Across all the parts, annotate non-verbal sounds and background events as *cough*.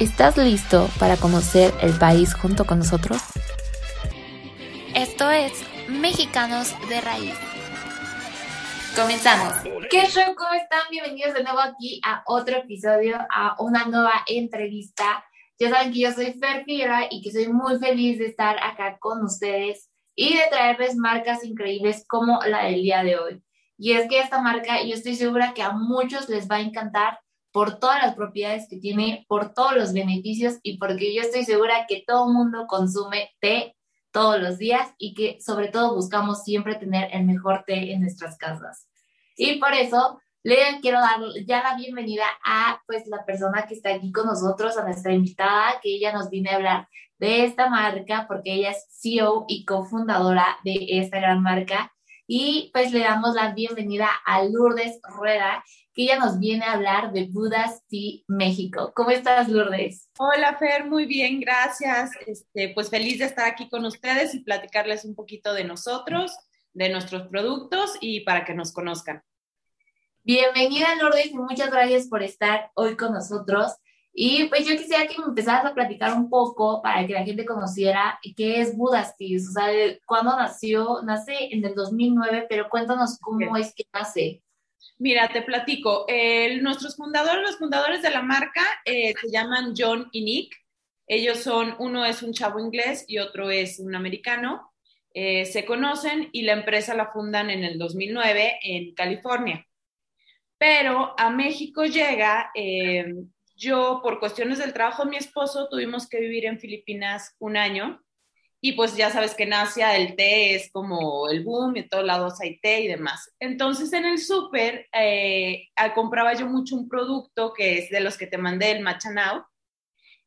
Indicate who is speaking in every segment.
Speaker 1: ¿Estás listo para conocer el país junto con nosotros? Esto es Mexicanos de Raíz. Comenzamos. ¿Qué show? ¿Cómo están? Bienvenidos de nuevo aquí a otro episodio, a una nueva entrevista. Ya saben que yo soy Fer Figueroa y que soy muy feliz de estar acá con ustedes y de traerles marcas increíbles como la del día de hoy. Y es que esta marca yo estoy segura que a muchos les va a encantar por todas las propiedades que tiene, por todos los beneficios y porque yo estoy segura que todo el mundo consume té todos los días y que sobre todo buscamos siempre tener el mejor té en nuestras casas. Y por eso le quiero dar ya la bienvenida a pues la persona que está aquí con nosotros, a nuestra invitada, que ella nos viene a hablar de esta marca porque ella es CEO y cofundadora de esta gran marca. Y pues le damos la bienvenida a Lourdes Rueda, que ella nos viene a hablar de Budas Tea México. ¿Cómo estás, Lourdes?
Speaker 2: Hola, Fer, muy bien, gracias. Este, pues feliz de estar aquí con ustedes y platicarles un poquito de nosotros, de nuestros productos y para que nos conozcan.
Speaker 1: Bienvenida, Lourdes, y muchas gracias por estar hoy con nosotros. Y pues yo quisiera que me empezaras a platicar un poco para que la gente conociera qué es Budas o sea, cuándo nació, nace en el 2009, pero cuéntanos cómo es que nace.
Speaker 2: Mira, te platico. nuestros fundadores, los fundadores de la marca, eh, se llaman John y Nick. Ellos son, uno es un chavo inglés y otro es un americano. Eh, se conocen y la empresa la fundan en el 2009 en California. Pero a México llega, eh, yo por cuestiones del trabajo de mi esposo tuvimos que vivir en Filipinas un año y pues ya sabes que en Asia el té es como el boom, y en todos lados hay té y demás. Entonces en el súper eh, compraba yo mucho un producto que es de los que te mandé, el Matcha Now,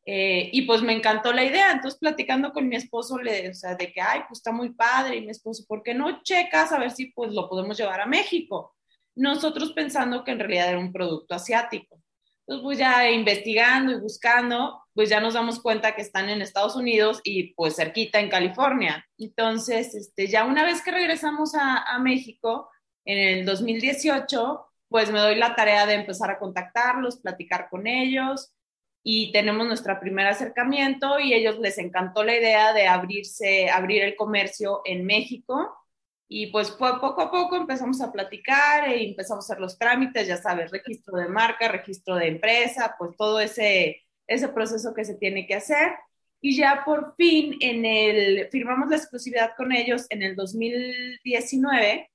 Speaker 2: eh, y pues me encantó la idea. Entonces platicando con mi esposo, le, o sea, de que, ay, pues está muy padre, y mi esposo, ¿por qué no checas a ver si pues lo podemos llevar a México? Nosotros pensando que en realidad era un producto asiático. Pues ya investigando y buscando, pues ya nos damos cuenta que están en Estados Unidos y pues cerquita en California. Entonces, este, ya una vez que regresamos a, a México, en el 2018, pues me doy la tarea de empezar a contactarlos, platicar con ellos y tenemos nuestro primer acercamiento y ellos les encantó la idea de abrirse, abrir el comercio en México y pues poco a poco empezamos a platicar y empezamos a hacer los trámites, ya sabes, registro de marca, registro de empresa, pues todo ese, ese proceso que se tiene que hacer. Y ya por fin en el, firmamos la exclusividad con ellos en el 2019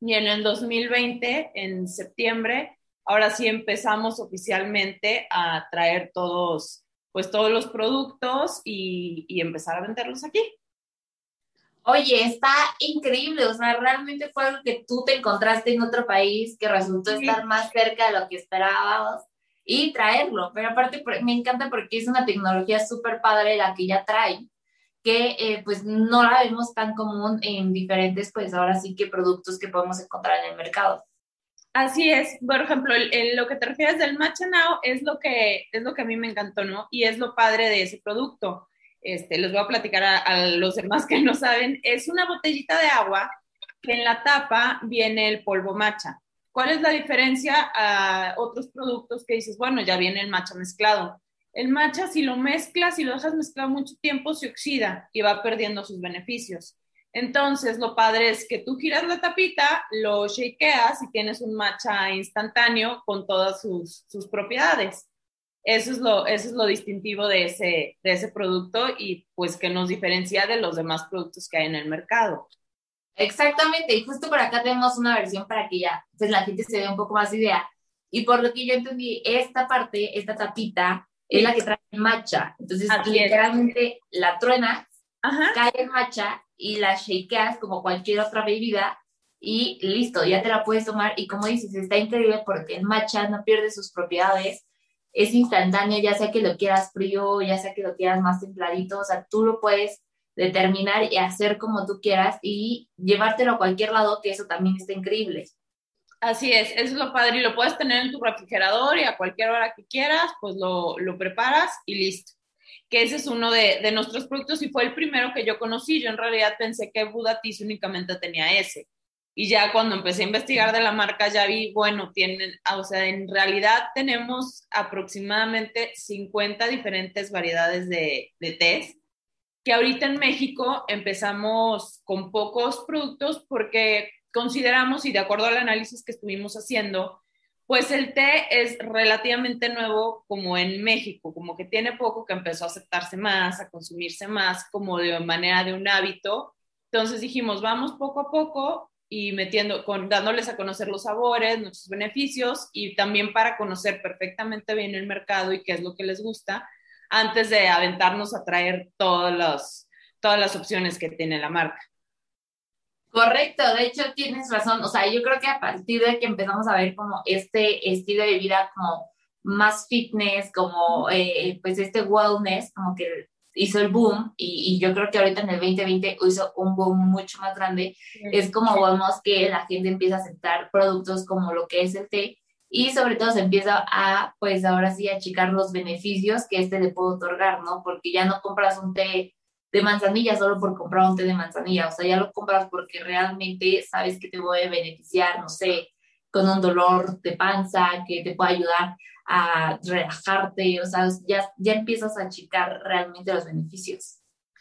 Speaker 2: y en el 2020, en septiembre, ahora sí empezamos oficialmente a traer todos, pues todos los productos y, y empezar a venderlos aquí.
Speaker 1: Oye, está increíble, o sea, realmente fue algo que tú te encontraste en otro país que resultó estar más cerca de lo que esperábamos y traerlo. Pero aparte me encanta porque es una tecnología súper padre la que ya trae, que eh, pues no la vemos tan común en diferentes, pues ahora sí que productos que podemos encontrar en el mercado.
Speaker 2: Así es, por ejemplo, en lo que te refieres del Matcha Now es lo que es lo que a mí me encantó, ¿no? Y es lo padre de ese producto este, les voy a platicar a, los demás que no saben, es una botellita de agua que en la tapa viene el polvo matcha. ¿Cuál es la diferencia a otros productos que dices, bueno, ya viene el matcha mezclado? El matcha, si lo mezclas, si lo dejas mezclado mucho tiempo, se oxida y va perdiendo sus beneficios. Entonces, lo padre es que tú giras la tapita, lo shakeas y tienes un matcha instantáneo con todas sus, sus propiedades. Eso es lo, eso es lo distintivo de ese, de ese producto y pues que nos diferencia de los demás productos que hay en el mercado.
Speaker 1: Exactamente, y justo por acá tenemos una versión para que ya pues la gente se dé un poco más idea. Y por lo que yo entendí, esta parte, esta tapita, es la que trae matcha. Entonces, literalmente la truenas, cae el matcha y la shakeas como cualquier otra bebida y listo, ya te la puedes tomar. Y como dices, está increíble porque el matcha no pierde sus propiedades es instantáneo, ya sea que lo quieras frío, ya sea que lo quieras más templadito, o sea, tú lo puedes determinar y hacer como tú quieras y llevártelo a cualquier lado, que eso también está increíble.
Speaker 2: Así es, eso es lo padre y lo puedes tener en tu refrigerador y a cualquier hora que quieras, pues lo, lo preparas y listo. Que ese es uno de, de, nuestros productos y fue el primero que yo conocí. Yo en realidad pensé que Budatis únicamente tenía ese. Y ya cuando empecé a investigar de la marca ya vi, bueno, tienen, o sea, en realidad tenemos aproximadamente 50 diferentes variedades de, de test que ahorita en México empezamos con pocos productos porque consideramos, y de acuerdo al análisis que estuvimos haciendo, pues el té es relativamente nuevo como en México, como que tiene poco que empezó a aceptarse más, a consumirse más, como de manera de un hábito. Entonces dijimos, vamos poco a poco y metiendo, con, dándoles a conocer los sabores, nuestros beneficios y también para conocer perfectamente bien el mercado y qué es lo que les gusta antes de aventarnos a traer todas las opciones que tiene la marca.
Speaker 1: Correcto, de hecho tienes razón, o sea, yo creo que a partir de que empezamos a ver como este estilo de vida como más fitness, como eh, pues este wellness, como que hizo el boom y, yo creo que ahorita en el 2020 hizo un boom mucho más grande, es como vemos que la gente empieza a aceptar productos como lo que es el té y sobre todo se empieza a, pues ahora sí, achicar los beneficios que este le puede otorgar, ¿no? Porque ya no compras un té de manzanilla solo por comprar un té de manzanilla, o sea, ya lo compras porque realmente sabes que te puede beneficiar, no sé, con un dolor de panza, que te puede ayudar a relajarte, o sea, ya, ya empiezas a achicar realmente los beneficios.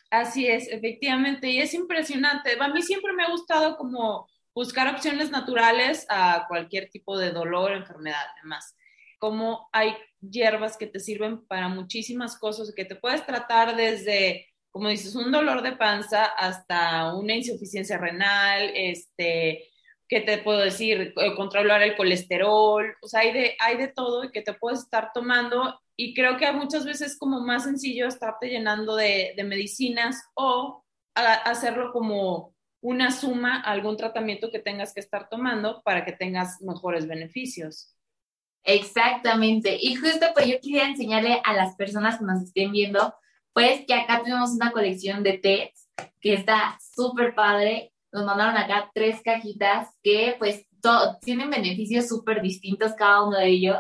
Speaker 2: Así es, efectivamente, y es impresionante. A mí siempre me ha gustado como buscar opciones naturales a cualquier tipo de dolor, enfermedad, además. Como hay hierbas que te sirven para muchísimas cosas, que te puedes tratar desde, como dices, un dolor de panza hasta una insuficiencia renal, este, ¿qué te puedo decir? Eh, controlar el colesterol, o sea, hay de, hay de todo y que te puedes estar tomando y creo que muchas veces es como más sencillo estarte llenando de, de medicinas o hacerlo como una suma a algún tratamiento que tengas que estar tomando para que tengas mejores beneficios.
Speaker 1: Exactamente. Y justo pues yo quería enseñarle a las personas que nos estén viendo, pues que acá tenemos una colección de tés que está súper padre. Nos mandaron acá tres cajitas que pues tienen beneficios súper distintos cada uno de ellos.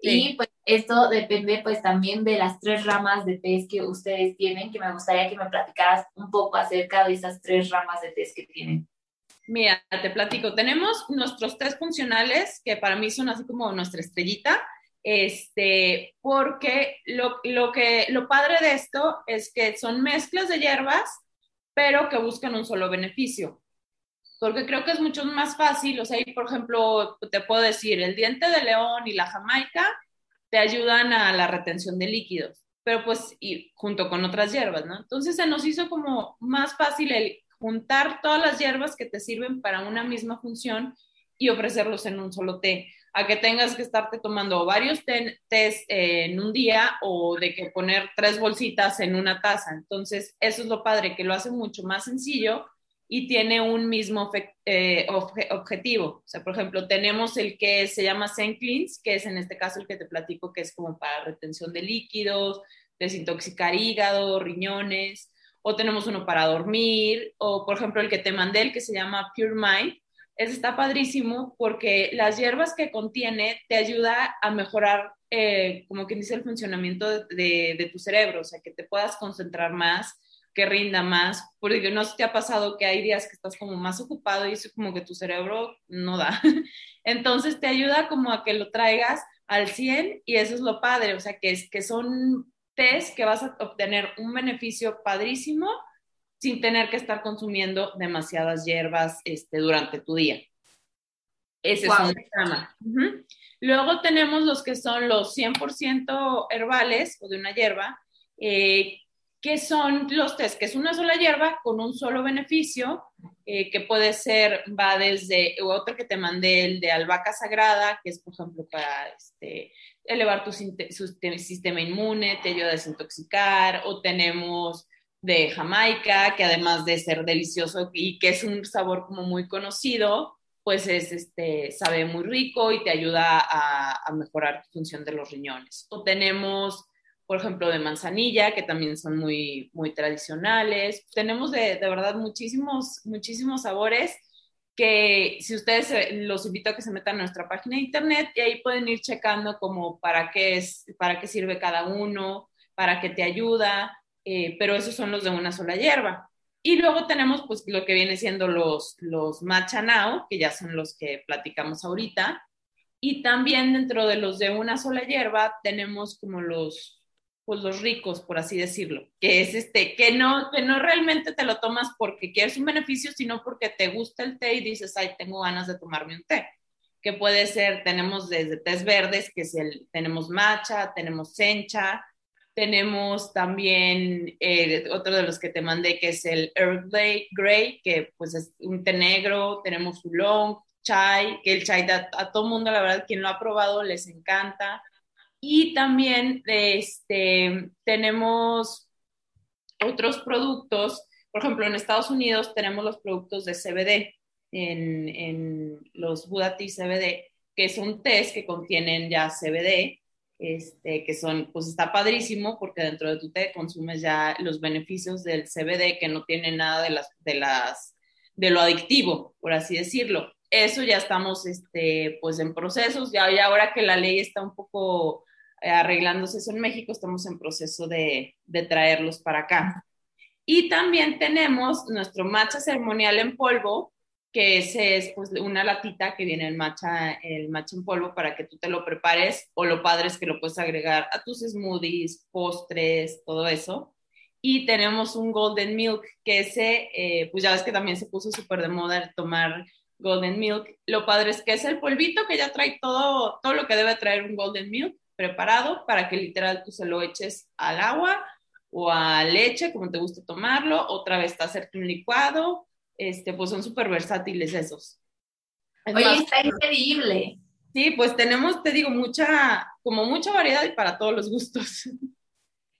Speaker 1: Y pues esto depende pues también de las tres ramas de test que ustedes tienen, que me gustaría que me platicaras un poco acerca de esas tres ramas de test que tienen.
Speaker 2: Mira, te platico. Tenemos nuestros test funcionales, que para mí son así como nuestra estrellita, este, porque lo, lo, que, lo padre de esto es que son mezclas de hierbas, pero que buscan un solo beneficio porque creo que es mucho más fácil, o sea, por ejemplo, te puedo decir, el diente de león y la jamaica te ayudan a la retención de líquidos, pero pues y junto con otras hierbas, ¿no? Entonces se nos hizo como más fácil el juntar todas las hierbas que te sirven para una misma función y ofrecerlos en un solo té, a que tengas que estarte tomando varios tés en un día o de que poner tres bolsitas en una taza. Entonces, eso es lo padre, que lo hace mucho más sencillo y tiene un mismo eh, objetivo. O sea, por ejemplo, tenemos el que se llama Zen Cleans, que es en este caso el que te platico, que es como para retención de líquidos, desintoxicar hígado, riñones, o tenemos uno para dormir, o por ejemplo el que te mandé, el que se llama Pure Mind. Ese está padrísimo porque las hierbas que contiene te ayuda a mejorar, eh, como quien dice, el funcionamiento de, de tu cerebro, o sea, que te puedas concentrar más, que rinda más, porque no te ha pasado que hay días que estás como más ocupado y eso como que tu cerebro no da. *laughs* Entonces te ayuda como a que lo traigas al 100 y eso es lo padre, o sea, que, es, que son test que vas a obtener un beneficio padrísimo sin tener que estar consumiendo demasiadas hierbas este, durante tu día. Ese es un tema. Luego tenemos los que son los 100% herbales o de una hierba, eh, que son los test, que es una sola hierba con un solo beneficio, eh, que puede ser, va desde otro que te mandé, el de albahaca sagrada, que es, por ejemplo, para este, elevar tu sistema inmune, te ayuda a desintoxicar, o tenemos de Jamaica, que además de ser delicioso y que es un sabor como muy conocido, pues es, este, sabe muy rico y te ayuda a, a mejorar tu función de los riñones. O tenemos por ejemplo, de manzanilla, que también son muy, muy tradicionales. Tenemos de, de verdad muchísimos, muchísimos sabores que si ustedes los invito a que se metan a nuestra página de internet y ahí pueden ir checando como para qué es, para qué sirve cada uno, para qué te ayuda, eh, pero esos son los de una sola hierba. Y luego tenemos pues lo que viene siendo los, los matcha now, que ya son los que platicamos ahorita. Y también dentro de los de una sola hierba tenemos como los, pues los ricos, por así decirlo, que es este, que no, que no realmente te lo tomas porque quieres un beneficio, sino porque te gusta el té y dices, ay, tengo ganas de tomarme un té. Que puede ser, tenemos desde tés verdes, que es el, tenemos matcha, tenemos sencha, tenemos también eh, otro de los que te mandé, que es el Earth Grey, que pues es un té negro, tenemos oolong, chai, que el chai a, a todo mundo, la verdad, quien lo ha probado les encanta y también este, tenemos otros productos, por ejemplo, en Estados Unidos tenemos los productos de CBD, en, en los Buddha Tea CBD, que son tés que contienen ya CBD, este, que son, pues está padrísimo porque dentro de tu té consumes ya los beneficios del CBD que no tiene nada de las, de las, de lo adictivo, por así decirlo. Eso ya estamos, este, pues en procesos, ya, y ahora que la ley está un poco arreglándose eso en México, estamos en proceso de, de traerlos para acá. Y también tenemos nuestro matcha ceremonial en polvo, que ese es pues, una latita que viene el matcha, el matcha en polvo para que tú te lo prepares o lo padre es que lo puedes agregar a tus smoothies, postres, todo eso. Y tenemos un golden milk, que ese, eh, pues ya ves que también se puso súper de moda el tomar golden milk. Lo padre es que es el polvito que ya trae todo, todo lo que debe traer un golden milk preparado para que literal tú se lo eches al agua o a leche, como te guste tomarlo, otra vez hacerte un licuado, este, pues son súper versátiles esos.
Speaker 1: Oye, está increíble.
Speaker 2: Sí, pues tenemos, te digo, mucha, como mucha variedad y para todos los gustos.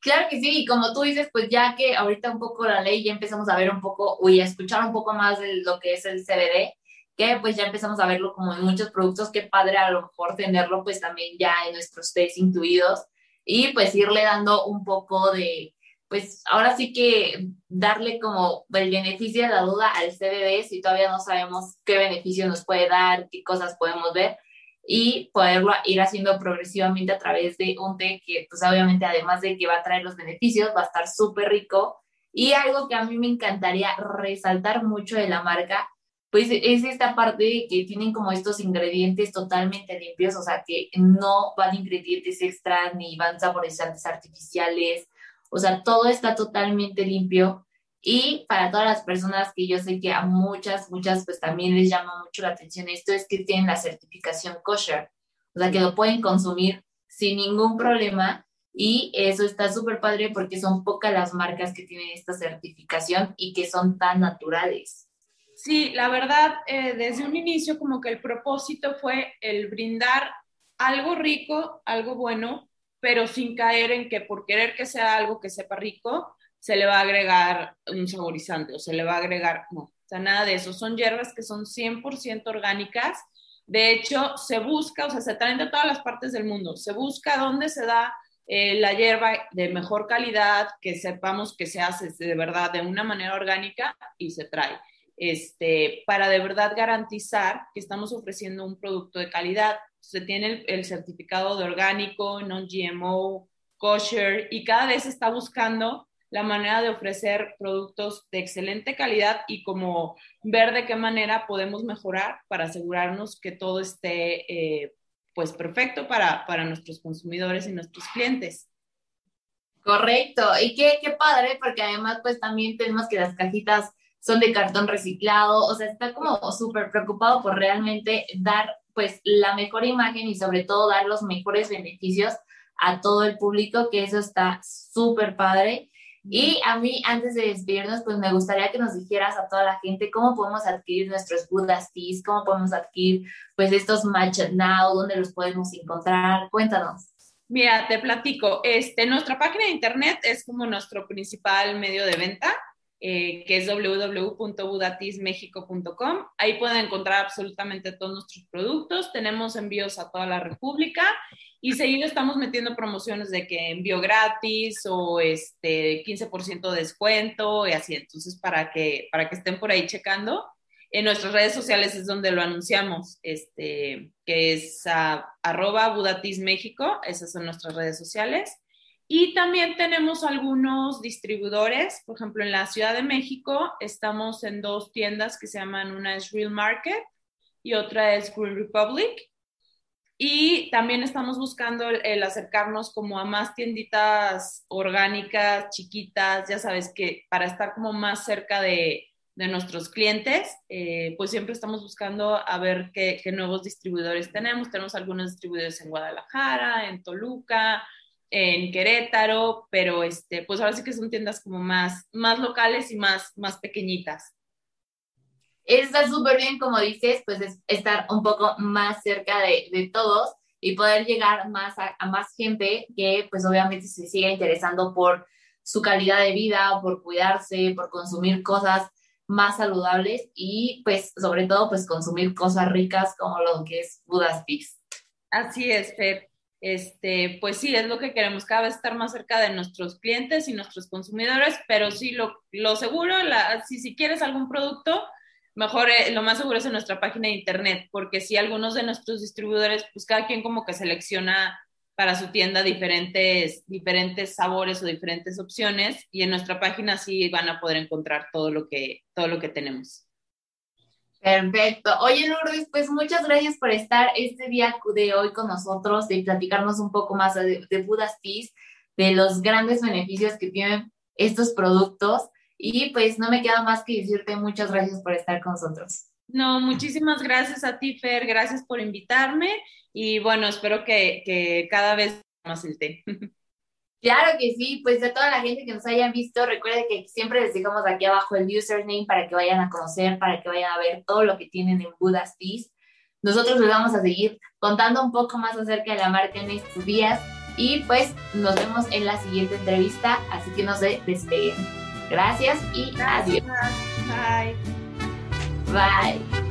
Speaker 1: Claro que sí, y como tú dices, pues ya que ahorita un poco la ley ya empezamos a ver un poco, y a escuchar un poco más de lo que es el CBD, que pues ya empezamos a verlo como en muchos productos, qué padre a lo mejor tenerlo pues también ya en nuestros test intuidos y pues irle dando un poco de, pues ahora sí que darle como el beneficio de la duda al CBD si todavía no sabemos qué beneficio nos puede dar, qué cosas podemos ver y poderlo ir haciendo progresivamente a través de un té que pues obviamente además de que va a traer los beneficios, va a estar súper rico. Y algo que a mí me encantaría resaltar mucho de la marca pues es esta parte que tienen como estos ingredientes totalmente limpios, o sea, que no van ingredientes extra ni van saborizantes artificiales, o sea, todo está totalmente limpio. Y para todas las personas que yo sé que a muchas, muchas, pues también les llama mucho la atención esto, es que tienen la certificación kosher, o sea, que lo pueden consumir sin ningún problema. Y eso está súper padre porque son pocas las marcas que tienen esta certificación y que son tan naturales.
Speaker 2: Sí, la verdad, eh, desde un inicio como que el propósito fue el brindar algo rico, algo bueno, pero sin caer en que por querer que sea algo que sepa rico, se le va a agregar un saborizante o se le va a agregar, no, o sea, nada de eso. Son hierbas que son 100% orgánicas. De hecho, se busca, o sea, se traen de todas las partes del mundo. Se busca dónde se da eh, la hierba de mejor calidad, que sepamos que se hace de verdad de una manera orgánica y se trae este, para de verdad garantizar que estamos ofreciendo un producto de calidad. Se tiene el, certificado de orgánico, non-GMO, kosher, y cada vez está buscando la manera de ofrecer productos de excelente calidad y como ver de qué manera podemos mejorar para asegurarnos que todo esté eh, pues perfecto para, para nuestros consumidores y nuestros clientes.
Speaker 1: Correcto, y qué, qué padre, porque además pues también tenemos que las cajitas son de cartón reciclado, o sea, está como súper preocupado por realmente dar pues la mejor imagen y sobre todo dar los mejores beneficios a todo el público, que eso está súper padre. Y a mí, antes de despedirnos, pues me gustaría que nos dijeras a toda la gente cómo podemos adquirir nuestros Buddha Teas, cómo podemos adquirir pues estos Matcha Now, dónde los podemos encontrar. Cuéntanos.
Speaker 2: Mira, te platico. Este, nuestra página de internet es como nuestro principal medio de venta. Eh, que es www.budatismexico.com. Ahí pueden encontrar absolutamente todos nuestros productos. Tenemos envíos a toda la República y seguido estamos metiendo promociones de que envío gratis o este 15% de descuento y así. Entonces, para que, para que estén por ahí checando. En nuestras redes sociales es donde lo anunciamos, este, que es uh, arroba Budatis México, esas son nuestras redes sociales. Y también tenemos algunos distribuidores, por ejemplo, en la Ciudad de México estamos en dos tiendas que se llaman, una es Real Market y otra es Green Republic. Y también estamos buscando el, acercarnos como a más tienditas orgánicas, chiquitas, ya sabes que para estar como más cerca de, de nuestros clientes, eh, pues siempre estamos buscando a ver qué, qué, nuevos distribuidores tenemos. Tenemos algunos distribuidores en Guadalajara, en Toluca, en Querétaro, pero este, pues ahora sí que son tiendas como más, más locales y más, más pequeñitas.
Speaker 1: Está súper bien, como dices, pues es estar un poco más cerca de, de todos y poder llegar más a, a, más gente que pues obviamente se siga interesando por su calidad de vida, por cuidarse, por consumir cosas más saludables y pues sobre todo pues consumir cosas ricas como lo que es Buddha's Peace.
Speaker 2: Así es, Fer. Este, pues sí, es lo que queremos, cada vez estar más cerca de nuestros clientes y nuestros consumidores, pero sí, lo, lo seguro, la, si, si quieres algún producto, mejor eh, lo más seguro es en nuestra página de internet, porque si algunos de nuestros distribuidores, pues cada quien como que selecciona para su tienda diferentes, diferentes sabores o diferentes opciones y en nuestra página sí van a poder encontrar todo lo que, todo lo que tenemos.
Speaker 1: Perfecto. Oye, Lourdes, pues muchas gracias por estar este día de hoy con nosotros, de platicarnos un poco más de, de Budas Peace, de los grandes beneficios que tienen estos productos. Y pues no me queda más que decirte muchas gracias por estar con nosotros.
Speaker 2: No, muchísimas gracias a ti, Fer, gracias por invitarme y bueno, espero que, que cada vez más el té. *laughs*
Speaker 1: Claro que sí, pues de toda la gente que nos hayan visto, recuerden que siempre les dejamos aquí abajo el username para que vayan a conocer, para que vayan a ver todo lo que tienen en Budas Peace. Nosotros les vamos a seguir contando un poco más acerca de la marca en estos días y pues nos vemos en la siguiente entrevista, así que no se despeguen. Gracias y adiós.
Speaker 2: Bye.
Speaker 1: Bye.